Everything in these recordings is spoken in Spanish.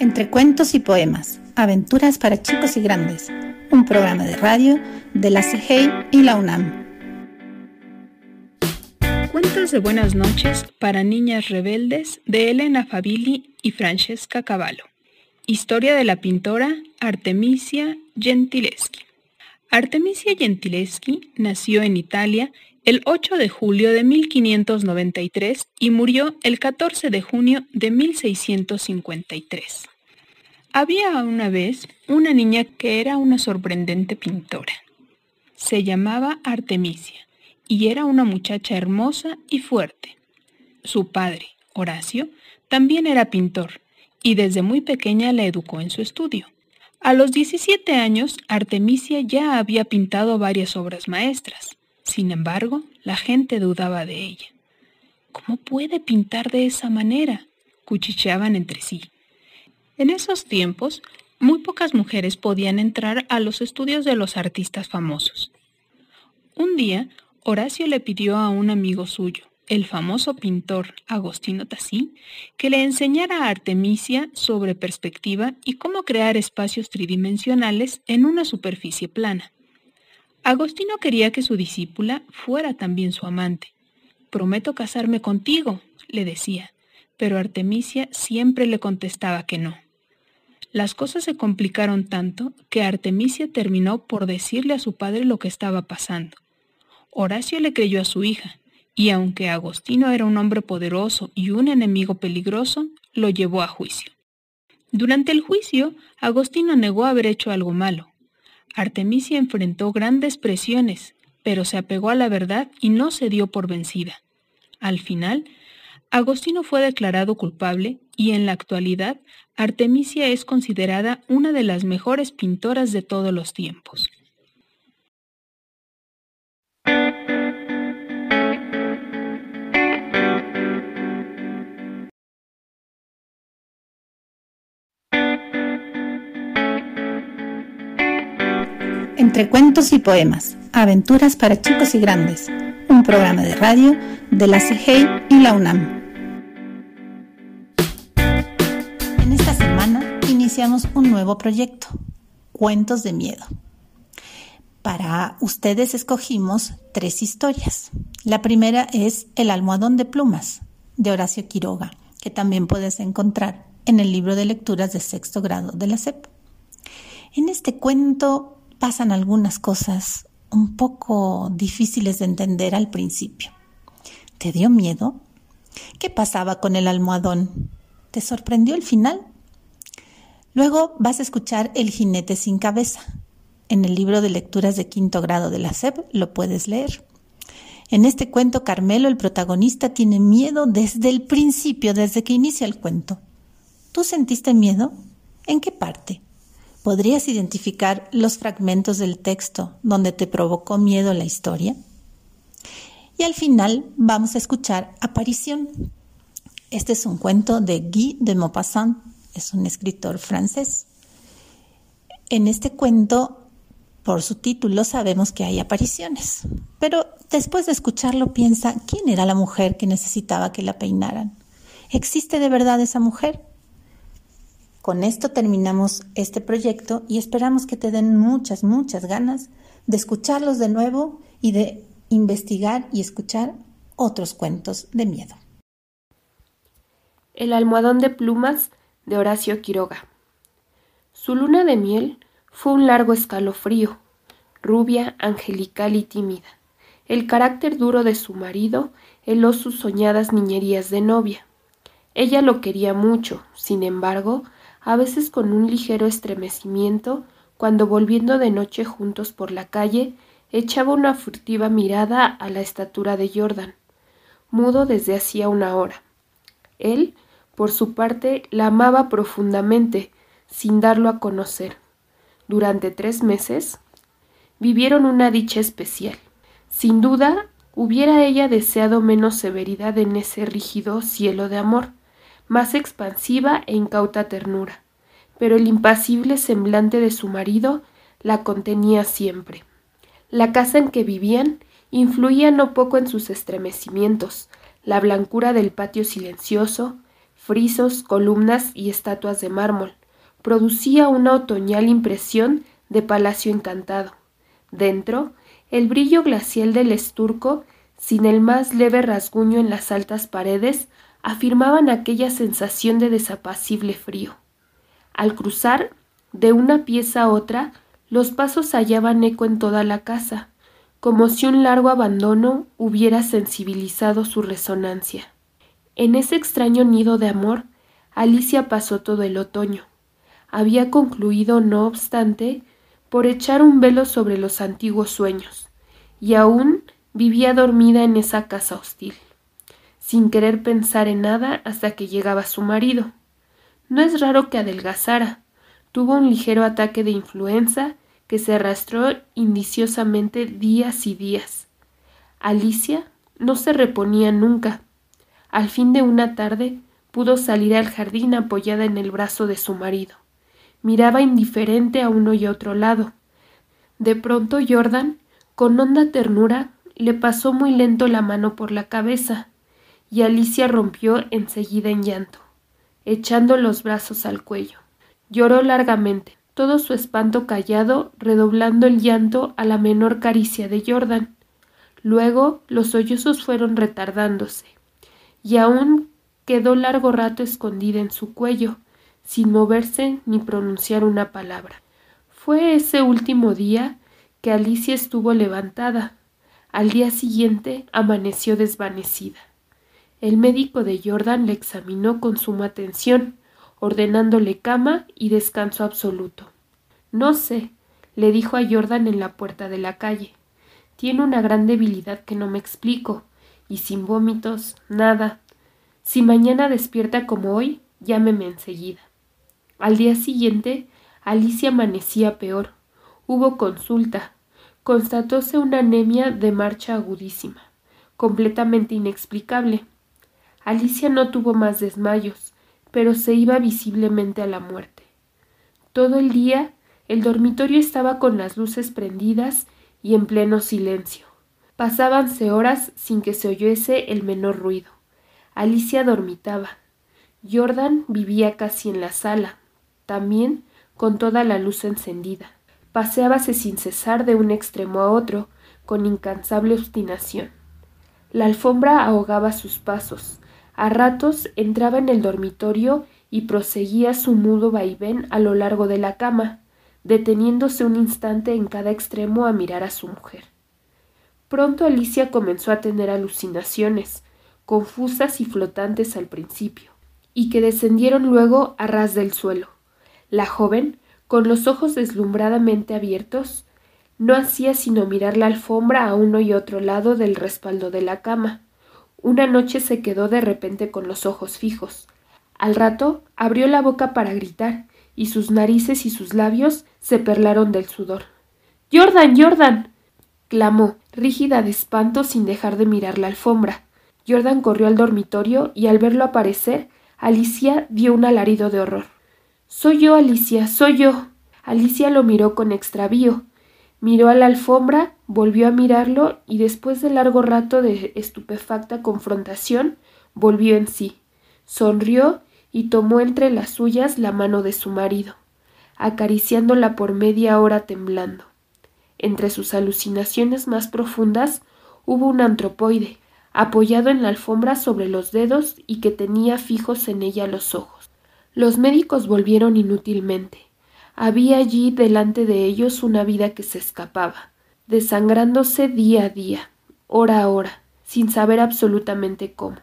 Entre cuentos y poemas, aventuras para chicos y grandes, un programa de radio de la CIGEI y la UNAM. Cuentos de buenas noches para niñas rebeldes de Elena Favilli y Francesca Cavallo. Historia de la pintora Artemisia Gentileschi. Artemisia Gentileschi nació en Italia el 8 de julio de 1593 y murió el 14 de junio de 1653. Había una vez una niña que era una sorprendente pintora. Se llamaba Artemisia y era una muchacha hermosa y fuerte. Su padre, Horacio, también era pintor y desde muy pequeña la educó en su estudio. A los 17 años, Artemisia ya había pintado varias obras maestras. Sin embargo, la gente dudaba de ella. ¿Cómo puede pintar de esa manera? cuchicheaban entre sí. En esos tiempos, muy pocas mujeres podían entrar a los estudios de los artistas famosos. Un día, Horacio le pidió a un amigo suyo, el famoso pintor Agostino Tassi, que le enseñara a Artemisia sobre perspectiva y cómo crear espacios tridimensionales en una superficie plana. Agostino quería que su discípula fuera también su amante. Prometo casarme contigo, le decía, pero Artemisia siempre le contestaba que no. Las cosas se complicaron tanto que Artemisia terminó por decirle a su padre lo que estaba pasando. Horacio le creyó a su hija, y aunque Agostino era un hombre poderoso y un enemigo peligroso, lo llevó a juicio. Durante el juicio, Agostino negó haber hecho algo malo, Artemisia enfrentó grandes presiones, pero se apegó a la verdad y no se dio por vencida. Al final, Agostino fue declarado culpable y en la actualidad Artemisia es considerada una de las mejores pintoras de todos los tiempos. Cuentos y poemas, aventuras para chicos y grandes, un programa de radio de la CIGEI y la UNAM. En esta semana iniciamos un nuevo proyecto, Cuentos de Miedo. Para ustedes escogimos tres historias. La primera es El almohadón de plumas, de Horacio Quiroga, que también puedes encontrar en el libro de lecturas de sexto grado de la SEP. En este cuento pasan algunas cosas un poco difíciles de entender al principio. ¿Te dio miedo? ¿Qué pasaba con el almohadón? ¿Te sorprendió el final? Luego vas a escuchar El jinete sin cabeza. En el libro de lecturas de quinto grado de la SEP lo puedes leer. En este cuento, Carmelo, el protagonista, tiene miedo desde el principio, desde que inicia el cuento. ¿Tú sentiste miedo? ¿En qué parte? ¿Podrías identificar los fragmentos del texto donde te provocó miedo la historia? Y al final vamos a escuchar Aparición. Este es un cuento de Guy de Maupassant, es un escritor francés. En este cuento, por su título, sabemos que hay apariciones, pero después de escucharlo piensa, ¿quién era la mujer que necesitaba que la peinaran? ¿Existe de verdad esa mujer? Con esto terminamos este proyecto y esperamos que te den muchas, muchas ganas de escucharlos de nuevo y de investigar y escuchar otros cuentos de miedo. El almohadón de plumas de Horacio Quiroga. Su luna de miel fue un largo escalofrío, rubia, angelical y tímida. El carácter duro de su marido heló sus soñadas niñerías de novia. Ella lo quería mucho, sin embargo, a veces con un ligero estremecimiento, cuando volviendo de noche juntos por la calle, echaba una furtiva mirada a la estatura de Jordan, mudo desde hacía una hora. Él, por su parte, la amaba profundamente, sin darlo a conocer. Durante tres meses vivieron una dicha especial. Sin duda, hubiera ella deseado menos severidad en ese rígido cielo de amor, más expansiva e incauta ternura, pero el impasible semblante de su marido la contenía siempre. La casa en que vivían influía no poco en sus estremecimientos, la blancura del patio silencioso, frisos, columnas y estatuas de mármol. Producía una otoñal impresión de palacio encantado. Dentro, el brillo glacial del esturco, sin el más leve rasguño en las altas paredes, afirmaban aquella sensación de desapacible frío. Al cruzar de una pieza a otra, los pasos hallaban eco en toda la casa, como si un largo abandono hubiera sensibilizado su resonancia. En ese extraño nido de amor, Alicia pasó todo el otoño. Había concluido, no obstante, por echar un velo sobre los antiguos sueños, y aún vivía dormida en esa casa hostil, sin querer pensar en nada hasta que llegaba su marido. No es raro que adelgazara. Tuvo un ligero ataque de influenza que se arrastró indiciosamente días y días. Alicia no se reponía nunca. Al fin de una tarde pudo salir al jardín apoyada en el brazo de su marido. Miraba indiferente a uno y otro lado. De pronto Jordan, con honda ternura, le pasó muy lento la mano por la cabeza, y Alicia rompió enseguida en llanto, echando los brazos al cuello. Lloró largamente, todo su espanto callado, redoblando el llanto a la menor caricia de Jordan. Luego los sollozos fueron retardándose, y aún quedó largo rato escondida en su cuello, sin moverse ni pronunciar una palabra. Fue ese último día que Alicia estuvo levantada. Al día siguiente amaneció desvanecida. El médico de Jordan le examinó con suma atención, ordenándole cama y descanso absoluto. No sé, le dijo a Jordan en la puerta de la calle. Tiene una gran debilidad que no me explico, y sin vómitos, nada. Si mañana despierta como hoy, llámeme enseguida. Al día siguiente, Alicia amanecía peor. Hubo consulta. Constatóse una anemia de marcha agudísima, completamente inexplicable. Alicia no tuvo más desmayos, pero se iba visiblemente a la muerte. Todo el día el dormitorio estaba con las luces prendidas y en pleno silencio. Pasábanse horas sin que se oyese el menor ruido. Alicia dormitaba. Jordan vivía casi en la sala, también con toda la luz encendida. Paseábase sin cesar de un extremo a otro, con incansable obstinación. La alfombra ahogaba sus pasos, a ratos entraba en el dormitorio y proseguía su mudo vaivén a lo largo de la cama, deteniéndose un instante en cada extremo a mirar a su mujer. Pronto Alicia comenzó a tener alucinaciones, confusas y flotantes al principio, y que descendieron luego a ras del suelo. La joven, con los ojos deslumbradamente abiertos, no hacía sino mirar la alfombra a uno y otro lado del respaldo de la cama, una noche se quedó de repente con los ojos fijos. Al rato abrió la boca para gritar, y sus narices y sus labios se perlaron del sudor. Jordan. Jordan. clamó, rígida de espanto sin dejar de mirar la alfombra. Jordan corrió al dormitorio y al verlo aparecer, Alicia dio un alarido de horror. Soy yo, Alicia, soy yo. Alicia lo miró con extravío. Miró a la alfombra, volvió a mirarlo y después de largo rato de estupefacta confrontación, volvió en sí, sonrió y tomó entre las suyas la mano de su marido, acariciándola por media hora temblando. Entre sus alucinaciones más profundas hubo un antropoide, apoyado en la alfombra sobre los dedos y que tenía fijos en ella los ojos. Los médicos volvieron inútilmente. Había allí delante de ellos una vida que se escapaba, desangrándose día a día, hora a hora, sin saber absolutamente cómo.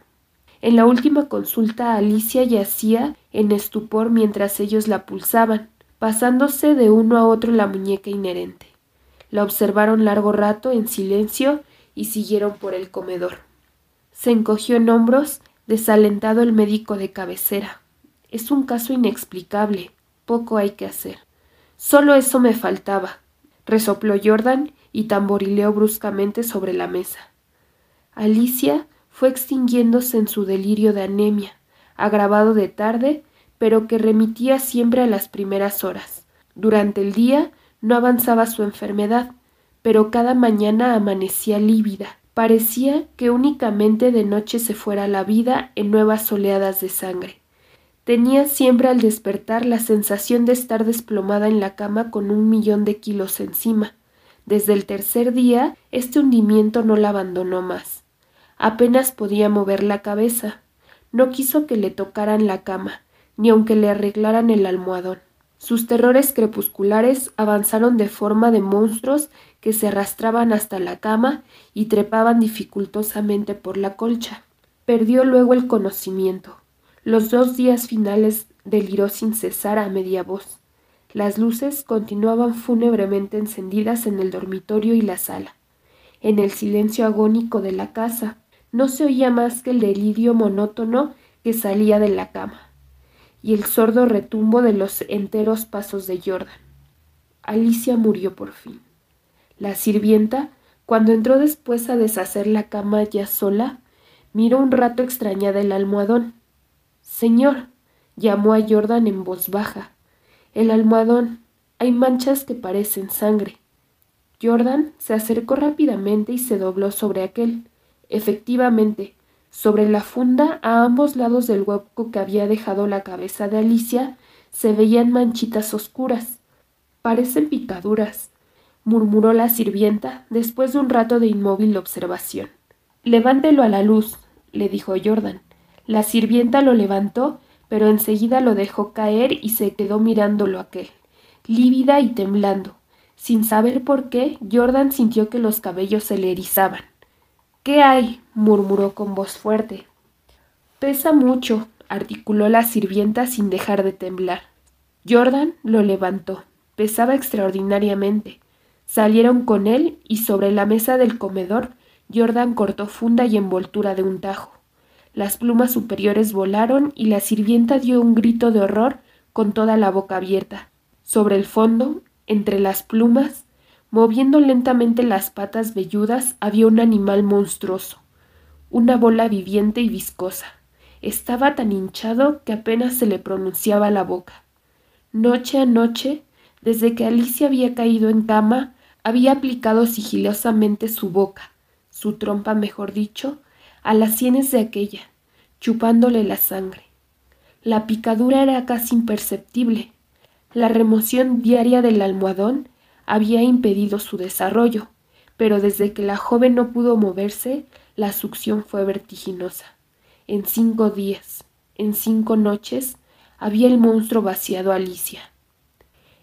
En la última consulta Alicia yacía en estupor mientras ellos la pulsaban, pasándose de uno a otro la muñeca inherente. La observaron largo rato en silencio y siguieron por el comedor. Se encogió en hombros, desalentado el médico de cabecera. Es un caso inexplicable. Poco hay que hacer. Solo eso me faltaba, resopló Jordan y tamborileó bruscamente sobre la mesa. Alicia fue extinguiéndose en su delirio de anemia, agravado de tarde, pero que remitía siempre a las primeras horas. Durante el día no avanzaba su enfermedad, pero cada mañana amanecía lívida. Parecía que únicamente de noche se fuera la vida en nuevas oleadas de sangre, Tenía siempre al despertar la sensación de estar desplomada en la cama con un millón de kilos encima. Desde el tercer día, este hundimiento no la abandonó más. Apenas podía mover la cabeza. No quiso que le tocaran la cama, ni aunque le arreglaran el almohadón. Sus terrores crepusculares avanzaron de forma de monstruos que se arrastraban hasta la cama y trepaban dificultosamente por la colcha. Perdió luego el conocimiento. Los dos días finales deliró sin cesar a media voz. Las luces continuaban fúnebremente encendidas en el dormitorio y la sala. En el silencio agónico de la casa no se oía más que el delirio monótono que salía de la cama y el sordo retumbo de los enteros pasos de Jordan. Alicia murió por fin. La sirvienta, cuando entró después a deshacer la cama ya sola, miró un rato extrañada el almohadón. Señor, llamó a Jordan en voz baja. El almohadón. Hay manchas que parecen sangre. Jordan se acercó rápidamente y se dobló sobre aquel. Efectivamente, sobre la funda, a ambos lados del hueco que había dejado la cabeza de Alicia, se veían manchitas oscuras. Parecen picaduras, murmuró la sirvienta después de un rato de inmóvil observación. Levántelo a la luz, le dijo Jordan. La sirvienta lo levantó, pero enseguida lo dejó caer y se quedó mirándolo aquel, lívida y temblando. Sin saber por qué, Jordan sintió que los cabellos se le erizaban. ¿Qué hay? murmuró con voz fuerte. Pesa mucho, articuló la sirvienta sin dejar de temblar. Jordan lo levantó. Pesaba extraordinariamente. Salieron con él y sobre la mesa del comedor Jordan cortó funda y envoltura de un tajo. Las plumas superiores volaron y la sirvienta dio un grito de horror con toda la boca abierta. Sobre el fondo, entre las plumas, Moviendo lentamente las patas velludas había un animal monstruoso, una bola viviente y viscosa. Estaba tan hinchado que apenas se le pronunciaba la boca. Noche a noche, desde que Alicia había caído en cama, había aplicado sigilosamente su boca, su trompa mejor dicho, a las sienes de aquella, chupándole la sangre. La picadura era casi imperceptible. La remoción diaria del almohadón había impedido su desarrollo, pero desde que la joven no pudo moverse, la succión fue vertiginosa. En cinco días, en cinco noches, había el monstruo vaciado a Alicia.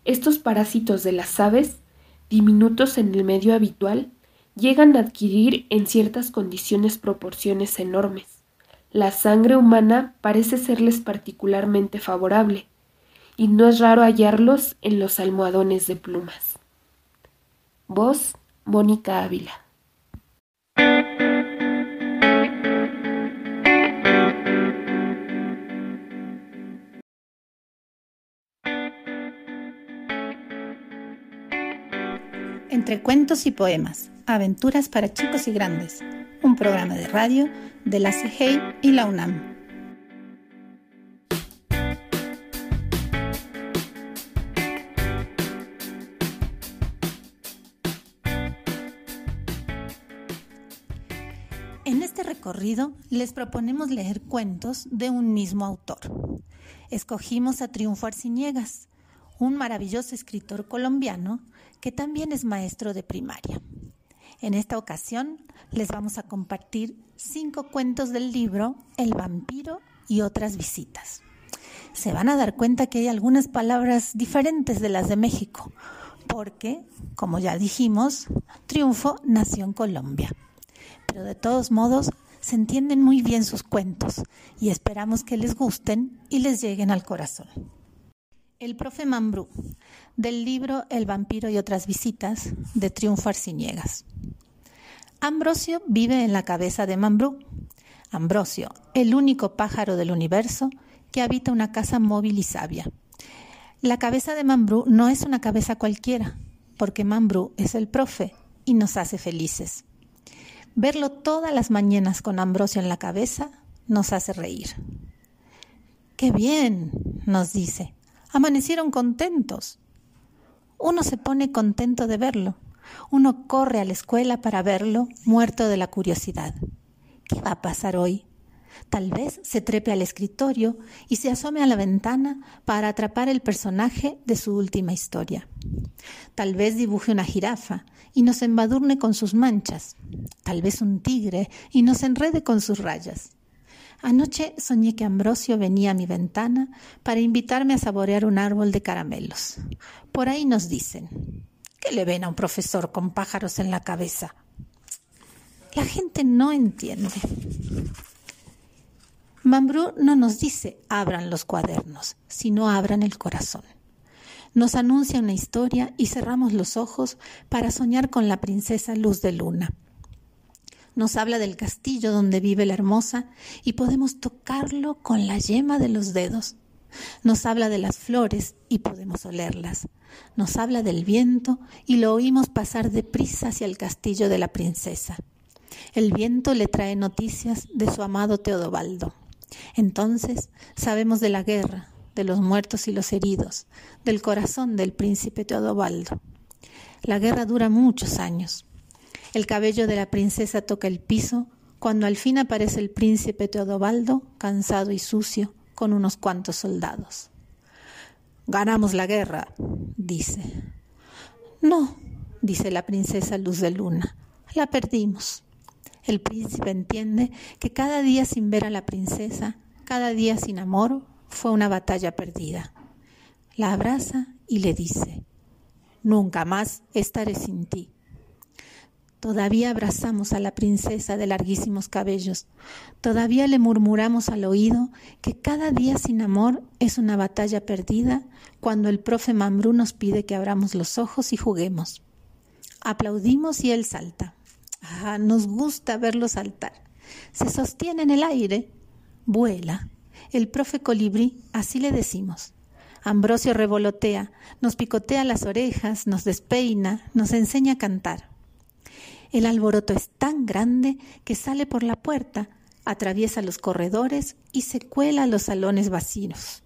Estos parásitos de las aves, diminutos en el medio habitual, llegan a adquirir en ciertas condiciones proporciones enormes. La sangre humana parece serles particularmente favorable, y no es raro hallarlos en los almohadones de plumas. Voz, Mónica Ávila. Entre cuentos y poemas, aventuras para chicos y grandes, un programa de radio de la CGI y la UNAM. recorrido les proponemos leer cuentos de un mismo autor. Escogimos a Triunfo Arciniegas, un maravilloso escritor colombiano que también es maestro de primaria. En esta ocasión les vamos a compartir cinco cuentos del libro El vampiro y otras visitas. Se van a dar cuenta que hay algunas palabras diferentes de las de México, porque, como ya dijimos, Triunfo nació en Colombia. Pero de todos modos, se entienden muy bien sus cuentos y esperamos que les gusten y les lleguen al corazón. El profe Mambrú, del libro El vampiro y otras visitas, de Triunfo Arciniegas. Ambrosio vive en la cabeza de Mambrú. Ambrosio, el único pájaro del universo que habita una casa móvil y sabia. La cabeza de Mambrú no es una cabeza cualquiera, porque Mambrú es el profe y nos hace felices. Verlo todas las mañanas con Ambrosio en la cabeza nos hace reír. ¡Qué bien! nos dice. Amanecieron contentos. Uno se pone contento de verlo. Uno corre a la escuela para verlo, muerto de la curiosidad. ¿Qué va a pasar hoy? Tal vez se trepe al escritorio y se asome a la ventana para atrapar el personaje de su última historia. Tal vez dibuje una jirafa y nos embadurne con sus manchas. Tal vez un tigre y nos enrede con sus rayas. Anoche soñé que Ambrosio venía a mi ventana para invitarme a saborear un árbol de caramelos. Por ahí nos dicen, ¿qué le ven a un profesor con pájaros en la cabeza? La gente no entiende. Mambrú no nos dice abran los cuadernos, sino abran el corazón. Nos anuncia una historia y cerramos los ojos para soñar con la princesa Luz de Luna nos habla del castillo donde vive la hermosa y podemos tocarlo con la yema de los dedos. Nos habla de las flores y podemos olerlas. Nos habla del viento y lo oímos pasar deprisa hacia el castillo de la princesa. El viento le trae noticias de su amado Teodobaldo. Entonces sabemos de la guerra, de los muertos y los heridos, del corazón del príncipe Teodobaldo. La guerra dura muchos años. El cabello de la princesa toca el piso cuando al fin aparece el príncipe Teodobaldo, cansado y sucio, con unos cuantos soldados. Ganamos la guerra, dice. No, dice la princesa Luz de Luna, la perdimos. El príncipe entiende que cada día sin ver a la princesa, cada día sin amor, fue una batalla perdida. La abraza y le dice, Nunca más estaré sin ti. Todavía abrazamos a la princesa de larguísimos cabellos. Todavía le murmuramos al oído que cada día sin amor es una batalla perdida cuando el profe Mambrú nos pide que abramos los ojos y juguemos. Aplaudimos y él salta. Ah, nos gusta verlo saltar. Se sostiene en el aire, vuela. El profe colibrí, así le decimos. Ambrosio revolotea, nos picotea las orejas, nos despeina, nos enseña a cantar. El alboroto es tan grande que sale por la puerta, atraviesa los corredores y se cuela a los salones vacíos.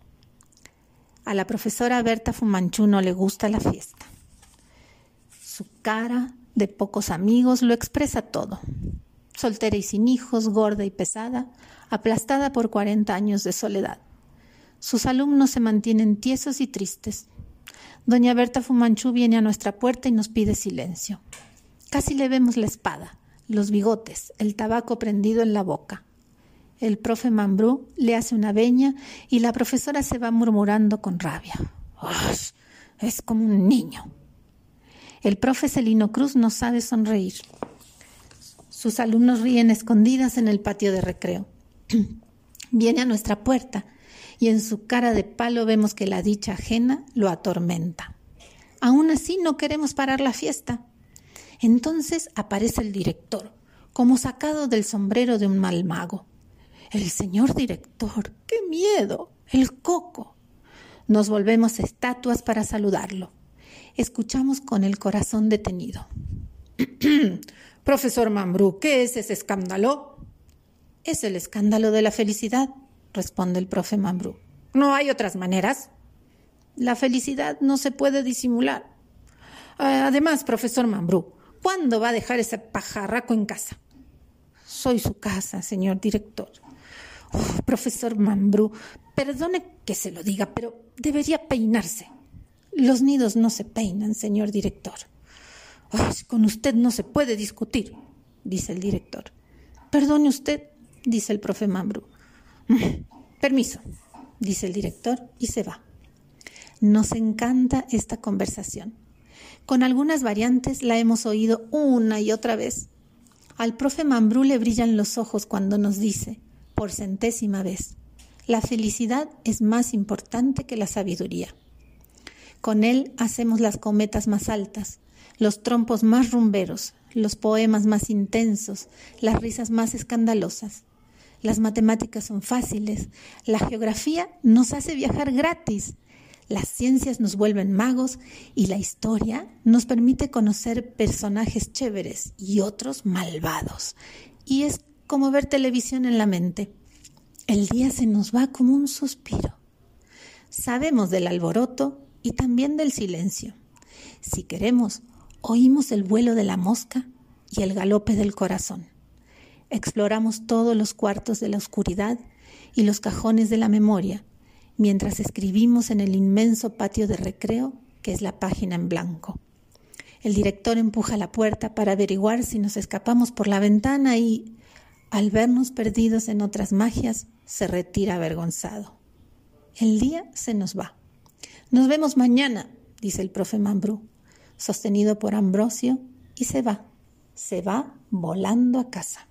A la profesora Berta Fumanchú no le gusta la fiesta. Su cara de pocos amigos lo expresa todo. Soltera y sin hijos, gorda y pesada, aplastada por cuarenta años de soledad. Sus alumnos se mantienen tiesos y tristes. Doña Berta Fumanchú viene a nuestra puerta y nos pide silencio. Casi le vemos la espada, los bigotes, el tabaco prendido en la boca. El profe Mambrú le hace una veña y la profesora se va murmurando con rabia. Es como un niño. El profe Celino Cruz no sabe sonreír. Sus alumnos ríen escondidas en el patio de recreo. Viene a nuestra puerta y en su cara de palo vemos que la dicha ajena lo atormenta. Aún así no queremos parar la fiesta. Entonces aparece el director, como sacado del sombrero de un mal mago. El señor director, qué miedo, el coco. Nos volvemos estatuas para saludarlo. Escuchamos con el corazón detenido. Profesor Mambrú, ¿qué es ese escándalo? Es el escándalo de la felicidad, responde el profe Mambrú. ¿No hay otras maneras? La felicidad no se puede disimular. Además, profesor Mambrú, ¿Cuándo va a dejar ese pajarraco en casa? Soy su casa, señor director. Profesor Mambrú, perdone que se lo diga, pero debería peinarse. Los nidos no se peinan, señor director. con usted no se puede discutir, dice el director. Perdone usted, dice el profe Mambrú. Mm, permiso, dice el director y se va. Nos encanta esta conversación. Con algunas variantes la hemos oído una y otra vez. Al profe Mambrú le brillan los ojos cuando nos dice, por centésima vez, la felicidad es más importante que la sabiduría. Con él hacemos las cometas más altas, los trompos más rumberos, los poemas más intensos, las risas más escandalosas. Las matemáticas son fáciles, la geografía nos hace viajar gratis, las ciencias nos vuelven magos y la historia nos permite conocer personajes chéveres y otros malvados. Y es como ver televisión en la mente. El día se nos va como un suspiro. Sabemos del alboroto y también del silencio. Si queremos, oímos el vuelo de la mosca y el galope del corazón. Exploramos todos los cuartos de la oscuridad y los cajones de la memoria, mientras escribimos en el inmenso patio de recreo que es la página en blanco. El director empuja la puerta para averiguar si nos escapamos por la ventana y, al vernos perdidos en otras magias, se retira avergonzado. El día se nos va. Nos vemos mañana, dice el profe Mambrú, sostenido por Ambrosio, y se va, se va volando a casa.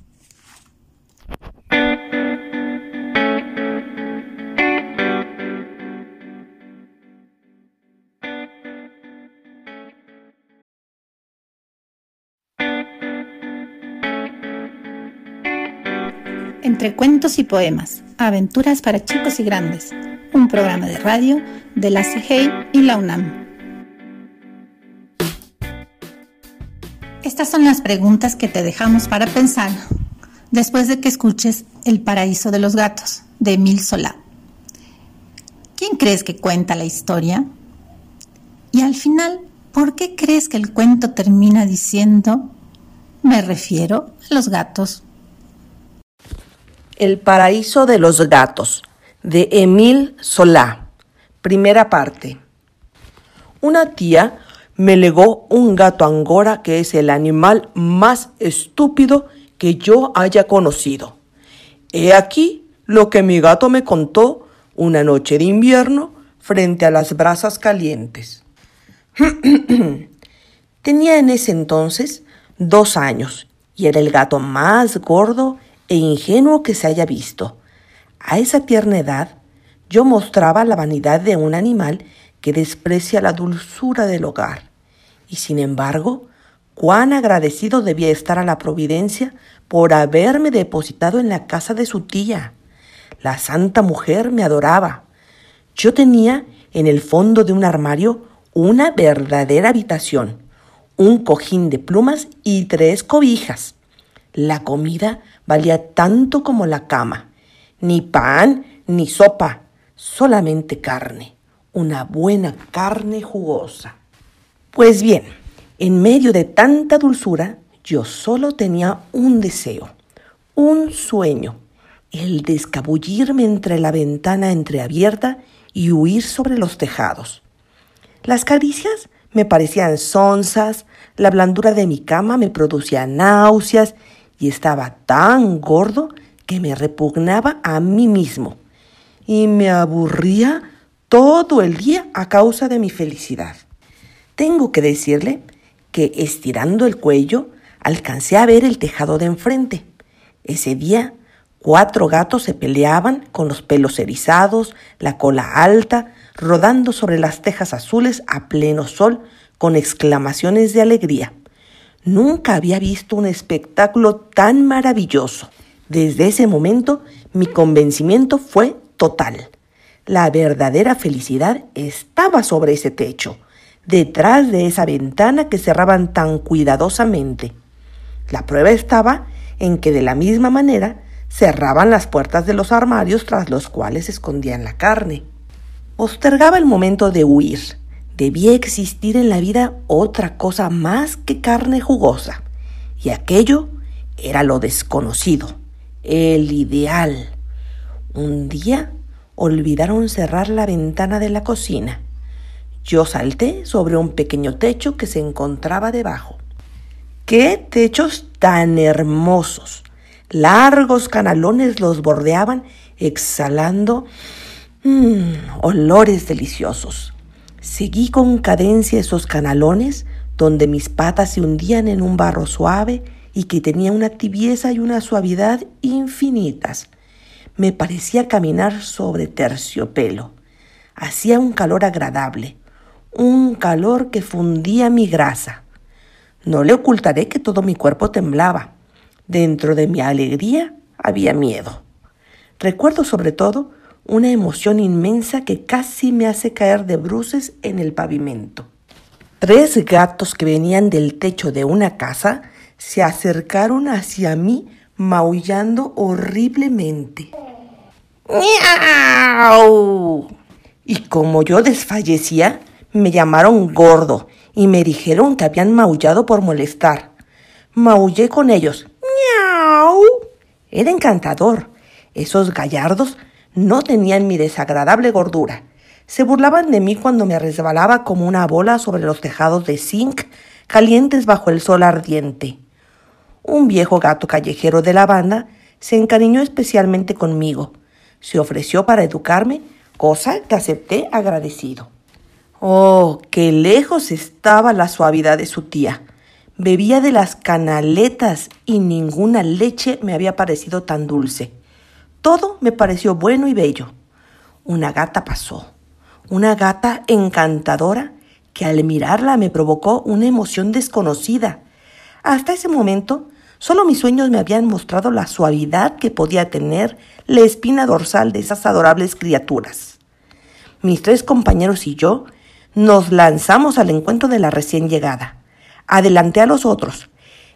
Entre cuentos y poemas, aventuras para chicos y grandes, un programa de radio de la CIGEI y la UNAM. Estas son las preguntas que te dejamos para pensar después de que escuches El paraíso de los gatos de Emil Solá. ¿Quién crees que cuenta la historia? Y al final, ¿por qué crees que el cuento termina diciendo, me refiero a los gatos? El paraíso de los gatos, de Emil Solá. Primera parte. Una tía me legó un gato angora que es el animal más estúpido que yo haya conocido. He aquí lo que mi gato me contó una noche de invierno frente a las brasas calientes. Tenía en ese entonces dos años y era el gato más gordo e ingenuo que se haya visto. A esa tierna edad, yo mostraba la vanidad de un animal que desprecia la dulzura del hogar. Y sin embargo, cuán agradecido debía estar a la providencia por haberme depositado en la casa de su tía. La santa mujer me adoraba. Yo tenía en el fondo de un armario una verdadera habitación, un cojín de plumas y tres cobijas. La comida valía tanto como la cama. Ni pan, ni sopa, solamente carne, una buena carne jugosa. Pues bien, en medio de tanta dulzura, yo solo tenía un deseo, un sueño, el de escabullirme entre la ventana entreabierta y huir sobre los tejados. Las caricias me parecían sonzas, la blandura de mi cama me producía náuseas y estaba tan gordo que me repugnaba a mí mismo y me aburría todo el día a causa de mi felicidad. Tengo que decirle que estirando el cuello alcancé a ver el tejado de enfrente. Ese día cuatro gatos se peleaban con los pelos erizados, la cola alta, rodando sobre las tejas azules a pleno sol con exclamaciones de alegría. Nunca había visto un espectáculo tan maravilloso. Desde ese momento mi convencimiento fue total. La verdadera felicidad estaba sobre ese techo, detrás de esa ventana que cerraban tan cuidadosamente. La prueba estaba en que de la misma manera cerraban las puertas de los armarios tras los cuales escondían la carne. Postergaba el momento de huir, debía existir en la vida otra cosa más que carne jugosa, y aquello era lo desconocido, el ideal. Un día olvidaron cerrar la ventana de la cocina. Yo salté sobre un pequeño techo que se encontraba debajo. ¡Qué techos tan hermosos! Largos canalones los bordeaban, exhalando mmm, olores deliciosos. Seguí con cadencia esos canalones donde mis patas se hundían en un barro suave y que tenía una tibieza y una suavidad infinitas. Me parecía caminar sobre terciopelo. Hacía un calor agradable, un calor que fundía mi grasa. No le ocultaré que todo mi cuerpo temblaba. Dentro de mi alegría había miedo. Recuerdo sobre todo una emoción inmensa que casi me hace caer de bruces en el pavimento. Tres gatos que venían del techo de una casa se acercaron hacia mí maullando horriblemente. ¡Miau! Y como yo desfallecía, me llamaron gordo y me dijeron que habían maullado por molestar. Maullé con ellos. ¡Miau! Era encantador. Esos gallardos no tenían mi desagradable gordura. Se burlaban de mí cuando me resbalaba como una bola sobre los tejados de zinc calientes bajo el sol ardiente. Un viejo gato callejero de la banda se encariñó especialmente conmigo. Se ofreció para educarme, cosa que acepté agradecido. Oh, qué lejos estaba la suavidad de su tía. Bebía de las canaletas y ninguna leche me había parecido tan dulce. Todo me pareció bueno y bello. Una gata pasó, una gata encantadora que al mirarla me provocó una emoción desconocida. Hasta ese momento, solo mis sueños me habían mostrado la suavidad que podía tener la espina dorsal de esas adorables criaturas. Mis tres compañeros y yo nos lanzamos al encuentro de la recién llegada. Adelanté a los otros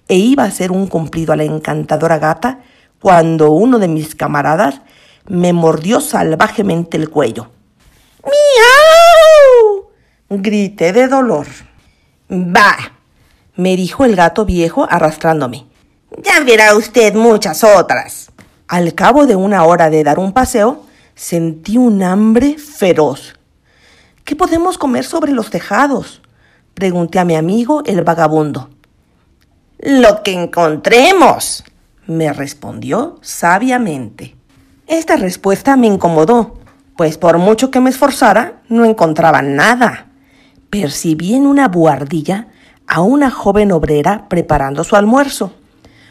e iba a hacer un cumplido a la encantadora gata cuando uno de mis camaradas me mordió salvajemente el cuello. ¡Miau! Grité de dolor. Bah, me dijo el gato viejo arrastrándome. Ya verá usted muchas otras. Al cabo de una hora de dar un paseo, sentí un hambre feroz. ¿Qué podemos comer sobre los tejados? Pregunté a mi amigo el vagabundo. Lo que encontremos, me respondió sabiamente. Esta respuesta me incomodó, pues por mucho que me esforzara, no encontraba nada. Percibí en una buhardilla a una joven obrera preparando su almuerzo.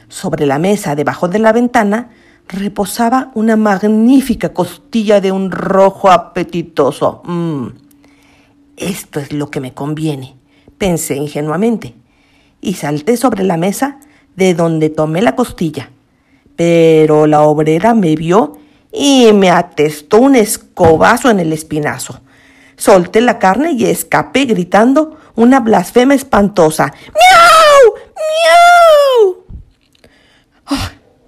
Sobre la mesa debajo de la ventana reposaba una magnífica costilla de un rojo apetitoso. Mm. Esto es lo que me conviene, pensé ingenuamente, y salté sobre la mesa de donde tomé la costilla. Pero la obrera me vio y me atestó un escobazo en el espinazo. Solté la carne y escapé gritando una blasfema espantosa. ¡Miau! ¡Miau!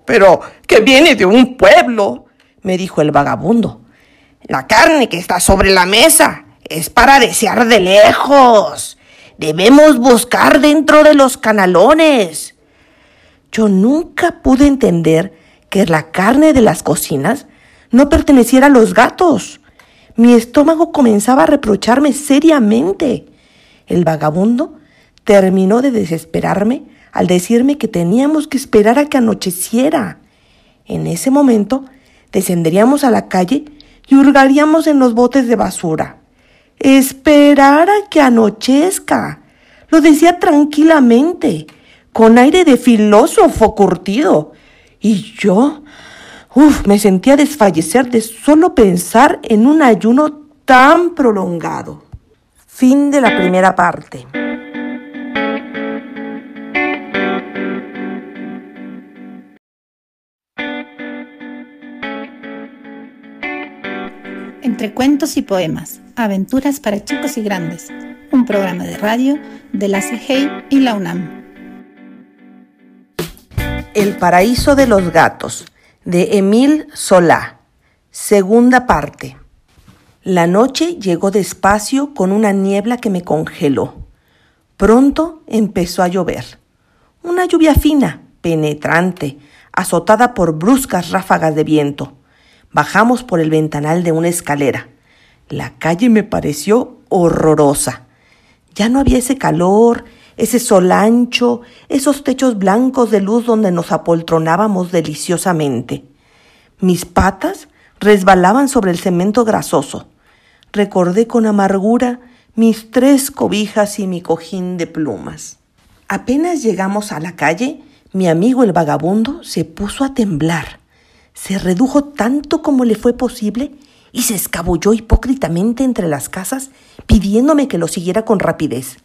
pero que viene de un pueblo, me dijo el vagabundo. La carne que está sobre la mesa es para desear de lejos. Debemos buscar dentro de los canalones. Yo nunca pude entender que la carne de las cocinas no perteneciera a los gatos. Mi estómago comenzaba a reprocharme seriamente. El vagabundo terminó de desesperarme al decirme que teníamos que esperar a que anocheciera. En ese momento descenderíamos a la calle y hurgaríamos en los botes de basura. Esperar a que anochezca. Lo decía tranquilamente con aire de filósofo curtido. Y yo, uff, me sentía desfallecer de solo pensar en un ayuno tan prolongado. Fin de la primera parte. Entre cuentos y poemas, aventuras para chicos y grandes, un programa de radio de la CGI y la UNAM. El paraíso de los gatos, de Emil Solá. Segunda parte. La noche llegó despacio con una niebla que me congeló. Pronto empezó a llover. Una lluvia fina, penetrante, azotada por bruscas ráfagas de viento. Bajamos por el ventanal de una escalera. La calle me pareció horrorosa. Ya no había ese calor, ese sol ancho, esos techos blancos de luz donde nos apoltronábamos deliciosamente. Mis patas resbalaban sobre el cemento grasoso. Recordé con amargura mis tres cobijas y mi cojín de plumas. Apenas llegamos a la calle, mi amigo el vagabundo se puso a temblar. Se redujo tanto como le fue posible y se escabulló hipócritamente entre las casas pidiéndome que lo siguiera con rapidez.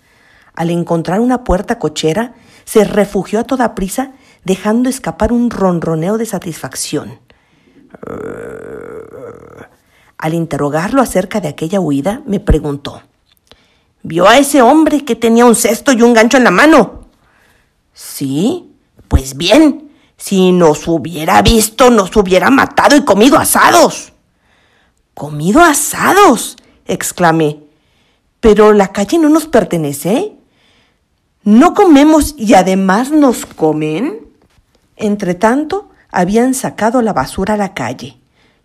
Al encontrar una puerta cochera, se refugió a toda prisa, dejando escapar un ronroneo de satisfacción. Al interrogarlo acerca de aquella huida, me preguntó, ¿Vio a ese hombre que tenía un cesto y un gancho en la mano? Sí, pues bien, si nos hubiera visto, nos hubiera matado y comido asados. ¿Comido asados? exclamé. Pero la calle no nos pertenece. ¿No comemos y además nos comen? Entretanto, habían sacado la basura a la calle.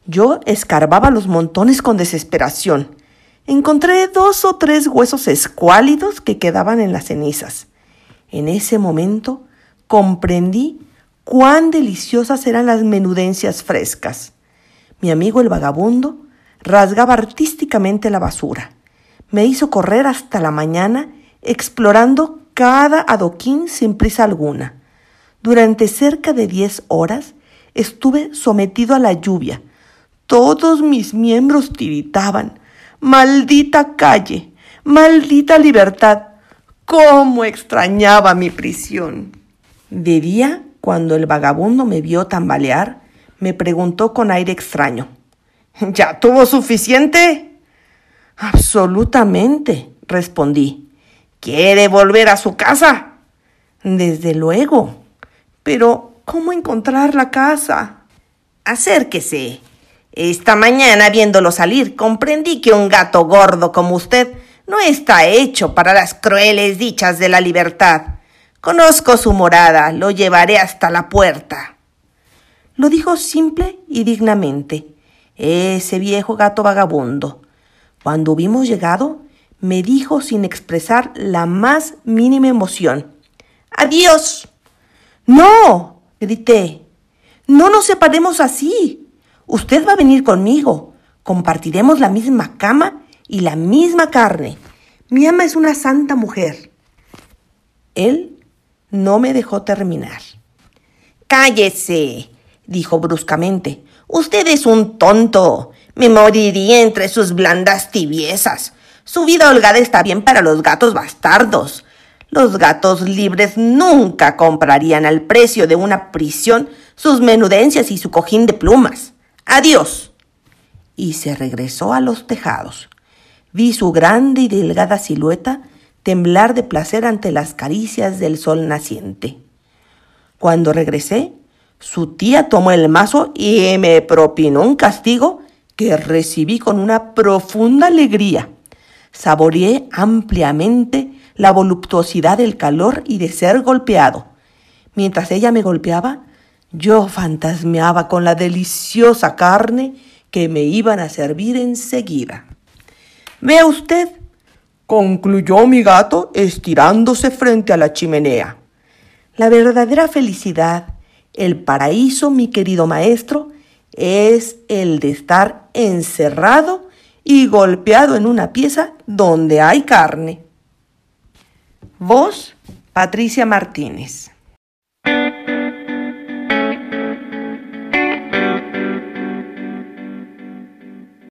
Yo escarbaba los montones con desesperación. Encontré dos o tres huesos escuálidos que quedaban en las cenizas. En ese momento comprendí cuán deliciosas eran las menudencias frescas. Mi amigo el vagabundo rasgaba artísticamente la basura. Me hizo correr hasta la mañana explorando cada adoquín sin prisa alguna. Durante cerca de diez horas estuve sometido a la lluvia. Todos mis miembros tiritaban. Maldita calle, maldita libertad. ¿Cómo extrañaba mi prisión? De día, cuando el vagabundo me vio tambalear, me preguntó con aire extraño. ¿Ya tuvo suficiente? Absolutamente, respondí. ¿Quiere volver a su casa? Desde luego. Pero, ¿cómo encontrar la casa? Acérquese. Esta mañana, viéndolo salir, comprendí que un gato gordo como usted no está hecho para las crueles dichas de la libertad. Conozco su morada, lo llevaré hasta la puerta. Lo dijo simple y dignamente. Ese viejo gato vagabundo. Cuando hubimos llegado, me dijo sin expresar la más mínima emoción. Adiós. No, grité. No nos separemos así. Usted va a venir conmigo. Compartiremos la misma cama y la misma carne. Mi ama es una santa mujer. Él no me dejó terminar. Cállese, dijo bruscamente. Usted es un tonto. Me moriría entre sus blandas tibiezas. Su vida holgada está bien para los gatos bastardos. Los gatos libres nunca comprarían al precio de una prisión sus menudencias y su cojín de plumas. Adiós. Y se regresó a los tejados. Vi su grande y delgada silueta temblar de placer ante las caricias del sol naciente. Cuando regresé, su tía tomó el mazo y me propinó un castigo que recibí con una profunda alegría. Saboreé ampliamente la voluptuosidad del calor y de ser golpeado. Mientras ella me golpeaba, yo fantasmeaba con la deliciosa carne que me iban a servir enseguida. Vea usted, concluyó mi gato estirándose frente a la chimenea. La verdadera felicidad, el paraíso, mi querido maestro, es el de estar encerrado y golpeado en una pieza donde hay carne. Voz, Patricia Martínez.